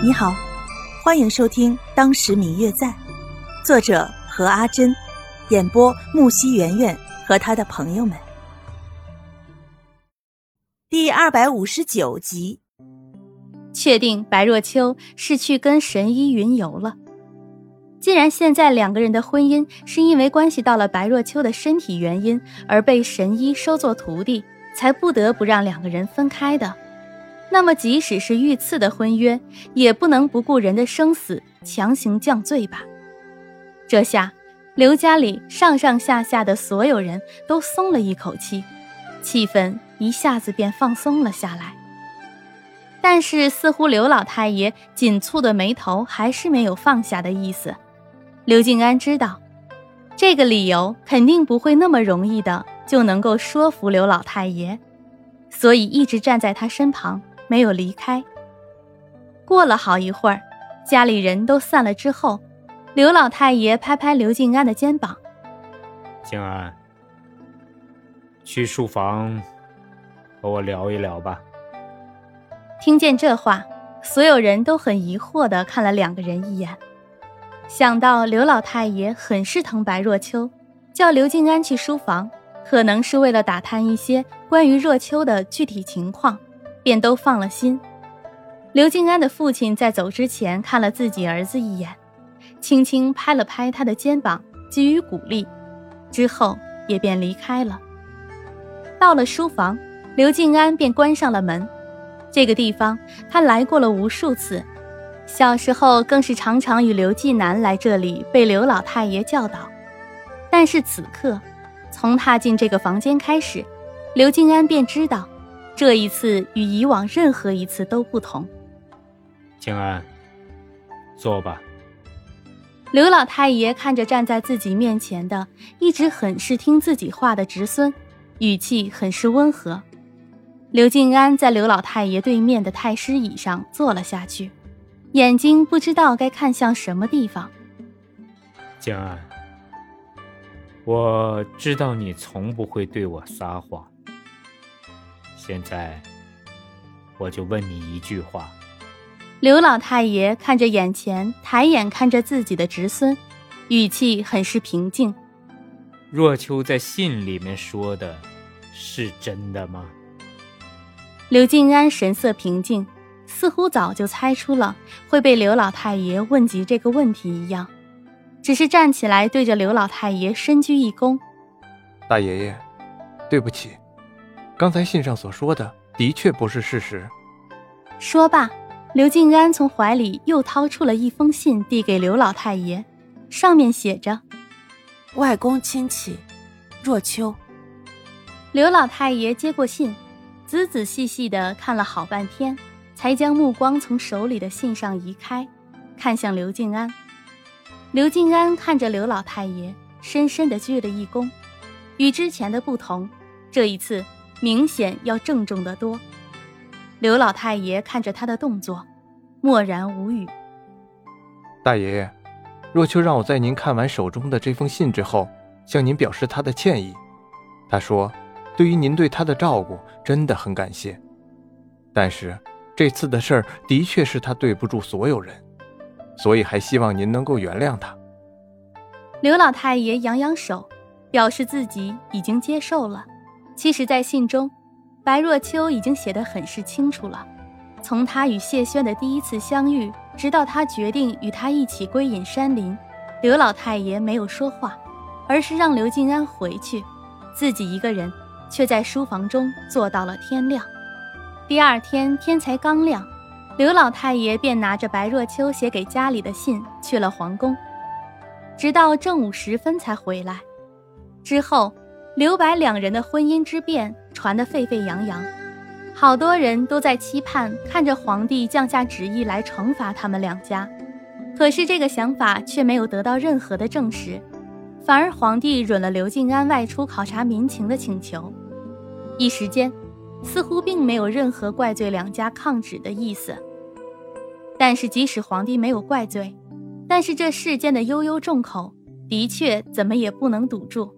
你好，欢迎收听《当时明月在》，作者何阿珍，演播木西圆圆和他的朋友们。第二百五十九集，确定白若秋是去跟神医云游了。既然现在两个人的婚姻是因为关系到了白若秋的身体原因而被神医收作徒弟，才不得不让两个人分开的。那么，即使是遇刺的婚约，也不能不顾人的生死强行降罪吧？这下，刘家里上上下下的所有人都松了一口气，气氛一下子便放松了下来。但是，似乎刘老太爷紧蹙的眉头还是没有放下的意思。刘静安知道，这个理由肯定不会那么容易的就能够说服刘老太爷，所以一直站在他身旁。没有离开。过了好一会儿，家里人都散了之后，刘老太爷拍拍刘静安的肩膀：“静安，去书房和我聊一聊吧。”听见这话，所有人都很疑惑的看了两个人一眼。想到刘老太爷很是疼白若秋，叫刘静安去书房，可能是为了打探一些关于若秋的具体情况。便都放了心。刘静安的父亲在走之前看了自己儿子一眼，轻轻拍了拍他的肩膀，给予鼓励，之后也便离开了。到了书房，刘静安便关上了门。这个地方他来过了无数次，小时候更是常常与刘继南来这里被刘老太爷教导。但是此刻，从踏进这个房间开始，刘静安便知道。这一次与以往任何一次都不同。静安，坐吧。刘老太爷看着站在自己面前的一直很是听自己话的侄孙，语气很是温和。刘静安在刘老太爷对面的太师椅上坐了下去，眼睛不知道该看向什么地方。静安，我知道你从不会对我撒谎。现在，我就问你一句话。刘老太爷看着眼前，抬眼看着自己的侄孙，语气很是平静。若秋在信里面说的，是真的吗？刘静安神色平静，似乎早就猜出了会被刘老太爷问及这个问题一样，只是站起来对着刘老太爷深鞠一躬：“大爷爷，对不起。”刚才信上所说的的确不是事实。说罢，刘静安从怀里又掏出了一封信，递给刘老太爷，上面写着：“外公亲戚，若秋。”刘老太爷接过信，仔仔细细的看了好半天，才将目光从手里的信上移开，看向刘静安。刘静安看着刘老太爷，深深的鞠了一躬。与之前的不同，这一次。明显要郑重得多。刘老太爷看着他的动作，默然无语。大爷爷，若秋让我在您看完手中的这封信之后，向您表示他的歉意。他说，对于您对他的照顾，真的很感谢。但是这次的事儿的确是他对不住所有人，所以还希望您能够原谅他。刘老太爷扬扬手，表示自己已经接受了。其实，在信中，白若秋已经写得很是清楚了。从他与谢轩的第一次相遇，直到他决定与他一起归隐山林，刘老太爷没有说话，而是让刘静安回去，自己一个人却在书房中坐到了天亮。第二天天才刚亮，刘老太爷便拿着白若秋写给家里的信去了皇宫，直到正午时分才回来。之后。刘白两人的婚姻之变传得沸沸扬扬，好多人都在期盼看着皇帝降下旨意来惩罚他们两家。可是这个想法却没有得到任何的证实，反而皇帝允了刘静安外出考察民情的请求。一时间，似乎并没有任何怪罪两家抗旨的意思。但是即使皇帝没有怪罪，但是这世间的悠悠众口，的确怎么也不能堵住。